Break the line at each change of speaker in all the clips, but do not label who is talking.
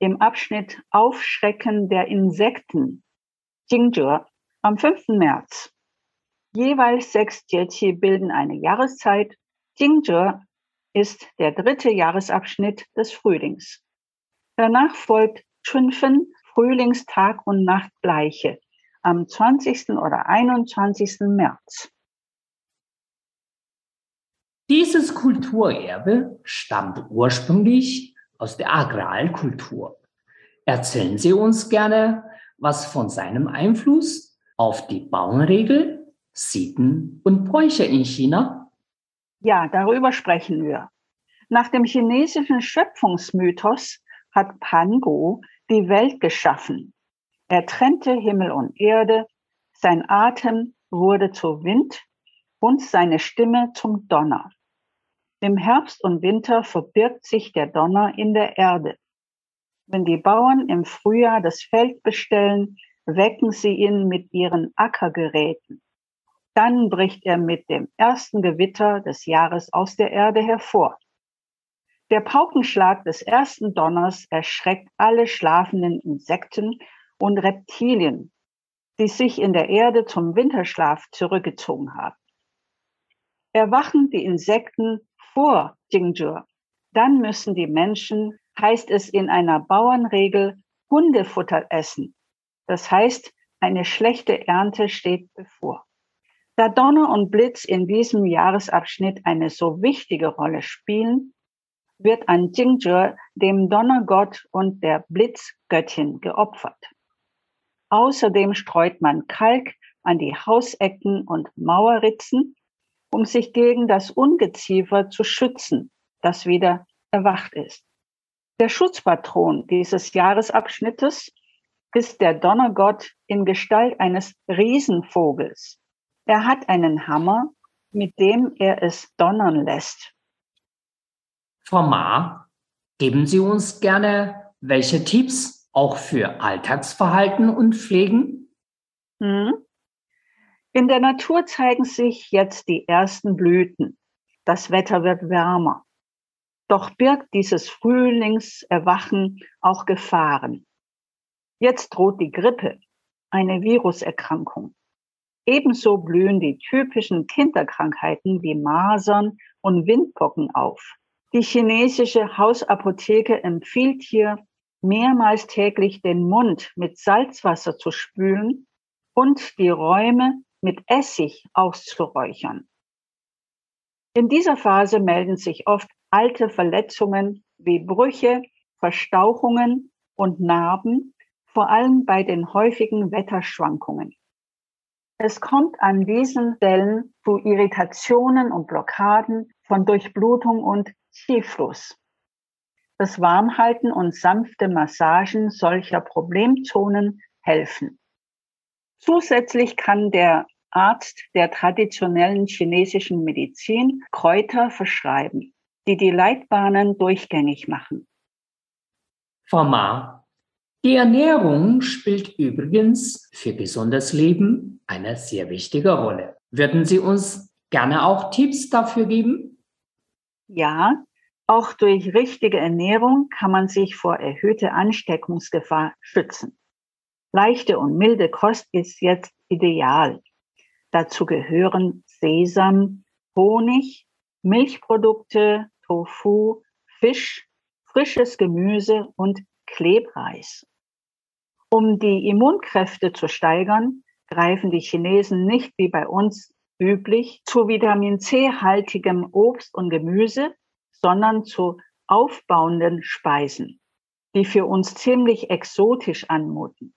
im Abschnitt Aufschrecken der Insekten, Jingzhe, am 5. März. Jeweils sechs Jieqi bilden eine Jahreszeit. Jingzhe ist der dritte Jahresabschnitt des Frühlings. Danach folgt Chunfen, Frühlingstag und Nachtgleiche, am 20. oder 21. März.
Dieses Kulturerbe stammt ursprünglich aus der Agrarkultur. Erzählen Sie uns gerne was von seinem Einfluss auf die Bauernregel, Sitten und Bräuche in China?
Ja, darüber sprechen wir. Nach dem chinesischen Schöpfungsmythos hat Pangu die Welt geschaffen. Er trennte Himmel und Erde, sein Atem wurde zu Wind und seine Stimme zum Donner. Im Herbst und Winter verbirgt sich der Donner in der Erde. Wenn die Bauern im Frühjahr das Feld bestellen, wecken sie ihn mit ihren Ackergeräten. Dann bricht er mit dem ersten Gewitter des Jahres aus der Erde hervor. Der Paukenschlag des ersten Donners erschreckt alle schlafenden Insekten und Reptilien, die sich in der Erde zum Winterschlaf zurückgezogen haben. Erwachen die Insekten vor Jingzhe, dann müssen die Menschen, heißt es in einer Bauernregel, Hundefutter essen. Das heißt, eine schlechte Ernte steht bevor. Da Donner und Blitz in diesem Jahresabschnitt eine so wichtige Rolle spielen, wird an Jingzhe dem Donnergott und der Blitzgöttin geopfert. Außerdem streut man Kalk an die Hausecken und Mauerritzen um sich gegen das Ungeziefer zu schützen, das wieder erwacht ist. Der Schutzpatron dieses Jahresabschnittes ist der Donnergott in Gestalt eines Riesenvogels. Er hat einen Hammer, mit dem er es donnern lässt.
Frau Ma, geben Sie uns gerne welche Tipps auch für Alltagsverhalten und Pflegen?
Hm. In der Natur zeigen sich jetzt die ersten Blüten. Das Wetter wird wärmer. Doch birgt dieses Frühlingserwachen auch Gefahren. Jetzt droht die Grippe, eine Viruserkrankung. Ebenso blühen die typischen Kinderkrankheiten wie Masern und Windpocken auf. Die chinesische Hausapotheke empfiehlt hier, mehrmals täglich den Mund mit Salzwasser zu spülen und die Räume mit Essig auszuräuchern. In dieser Phase melden sich oft alte Verletzungen wie Brüche, Verstauchungen und Narben, vor allem bei den häufigen Wetterschwankungen. Es kommt an diesen Stellen zu Irritationen und Blockaden von Durchblutung und Ziehfluss. Das Warmhalten und sanfte Massagen solcher Problemzonen helfen. Zusätzlich kann der Arzt der traditionellen chinesischen Medizin Kräuter verschreiben, die die Leitbahnen durchgängig machen.
Frau Ma, die Ernährung spielt übrigens für gesundes Leben eine sehr wichtige Rolle. Würden Sie uns gerne auch Tipps dafür geben?
Ja, auch durch richtige Ernährung kann man sich vor erhöhter Ansteckungsgefahr schützen. Leichte und milde Kost ist jetzt ideal. Dazu gehören Sesam, Honig, Milchprodukte, Tofu, Fisch, frisches Gemüse und Klebreis. Um die Immunkräfte zu steigern, greifen die Chinesen nicht wie bei uns üblich zu Vitamin C-haltigem Obst und Gemüse, sondern zu aufbauenden Speisen, die für uns ziemlich exotisch anmuten.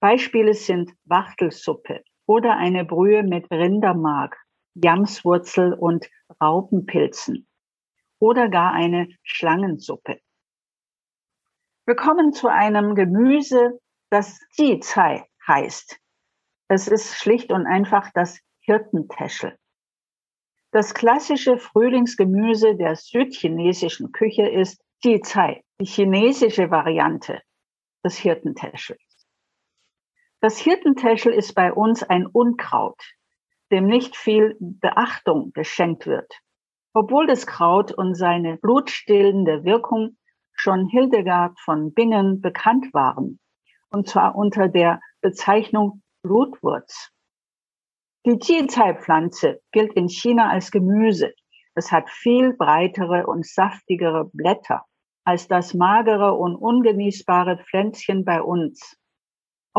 Beispiele sind Wachtelsuppe oder eine Brühe mit Rindermark, Jamswurzel und Raupenpilzen oder gar eine Schlangensuppe. Wir kommen zu einem Gemüse, das Jizai heißt. Es ist schlicht und einfach das Hirtentäschel. Das klassische Frühlingsgemüse der südchinesischen Küche ist Jizai, die chinesische Variante des Hirtentäschels. Das Hirtentäschel ist bei uns ein Unkraut, dem nicht viel Beachtung geschenkt wird. Obwohl das Kraut und seine blutstillende Wirkung schon Hildegard von Bingen bekannt waren, und zwar unter der Bezeichnung Blutwurz. Die Jizai-Pflanze gilt in China als Gemüse. Es hat viel breitere und saftigere Blätter als das magere und ungenießbare Pflänzchen bei uns.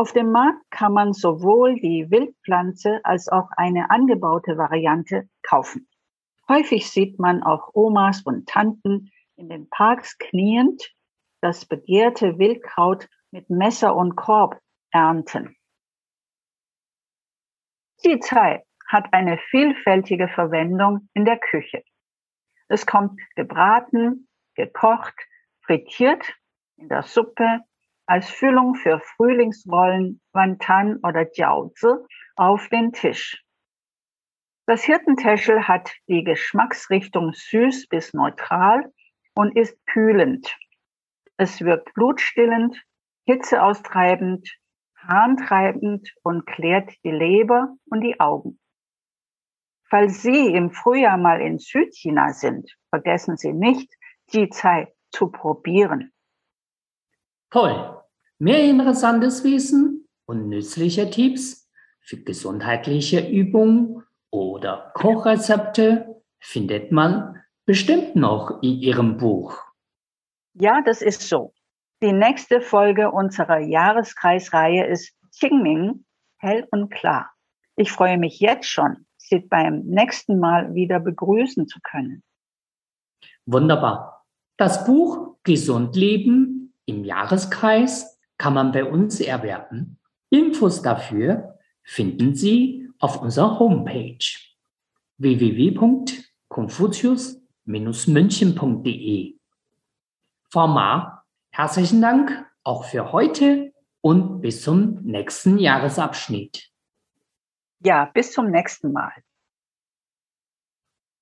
Auf dem Markt kann man sowohl die Wildpflanze als auch eine angebaute Variante kaufen. Häufig sieht man auch Omas und Tanten in den Parks kniend das begehrte Wildkraut mit Messer und Korb ernten. Zai hat eine vielfältige Verwendung in der Küche. Es kommt gebraten, gekocht, frittiert, in der Suppe, als Füllung für Frühlingsrollen, Wantan oder Jiaozi auf den Tisch. Das Hirtentäschel hat die Geschmacksrichtung süß bis neutral und ist kühlend. Es wirkt blutstillend, hitzeaustreibend, harntreibend und klärt die Leber und die Augen. Falls Sie im Frühjahr mal in Südchina sind, vergessen Sie nicht, Zeit zu probieren.
Toll. Mehr interessantes Wissen und nützliche Tipps für gesundheitliche Übungen oder Kochrezepte findet man bestimmt noch in Ihrem Buch.
Ja, das ist so. Die nächste Folge unserer Jahreskreisreihe ist Qingming, hell und klar. Ich freue mich jetzt schon, Sie beim nächsten Mal wieder begrüßen zu können.
Wunderbar. Das Buch Gesund Leben im Jahreskreis kann man bei uns erwerben. Infos dafür finden Sie auf unserer Homepage www.confucius.com münchen.de. Frau Ma, herzlichen Dank auch für heute und bis zum nächsten Jahresabschnitt.
Ja, bis zum nächsten Mal.